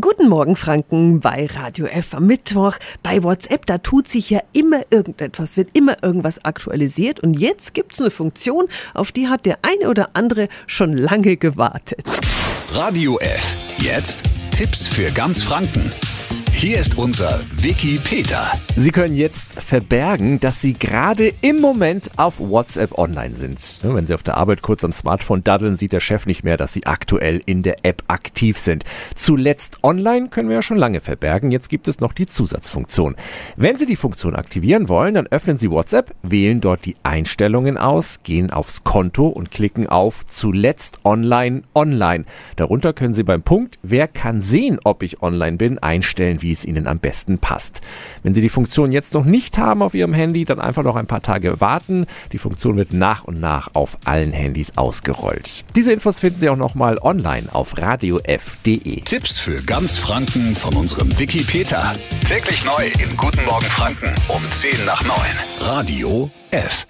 Guten Morgen, Franken, bei Radio F am Mittwoch. Bei WhatsApp, da tut sich ja immer irgendetwas, wird immer irgendwas aktualisiert. Und jetzt gibt's eine Funktion, auf die hat der eine oder andere schon lange gewartet. Radio F. Jetzt Tipps für ganz Franken. Hier ist unser Wiki Peter. Sie können jetzt verbergen, dass Sie gerade im Moment auf WhatsApp online sind. Wenn Sie auf der Arbeit kurz am Smartphone daddeln, sieht der Chef nicht mehr, dass Sie aktuell in der App aktiv sind. Zuletzt online können wir ja schon lange verbergen. Jetzt gibt es noch die Zusatzfunktion. Wenn Sie die Funktion aktivieren wollen, dann öffnen Sie WhatsApp, wählen dort die Einstellungen aus, gehen aufs Konto und klicken auf Zuletzt online online. Darunter können Sie beim Punkt Wer kann sehen, ob ich online bin, einstellen, wie wie es Ihnen am besten passt. Wenn Sie die Funktion jetzt noch nicht haben auf Ihrem Handy, dann einfach noch ein paar Tage warten. Die Funktion wird nach und nach auf allen Handys ausgerollt. Diese Infos finden Sie auch nochmal online auf radiof.de. Tipps für ganz Franken von unserem Wiki Peter. Täglich neu in Guten Morgen Franken um 10 nach 9. Radio F.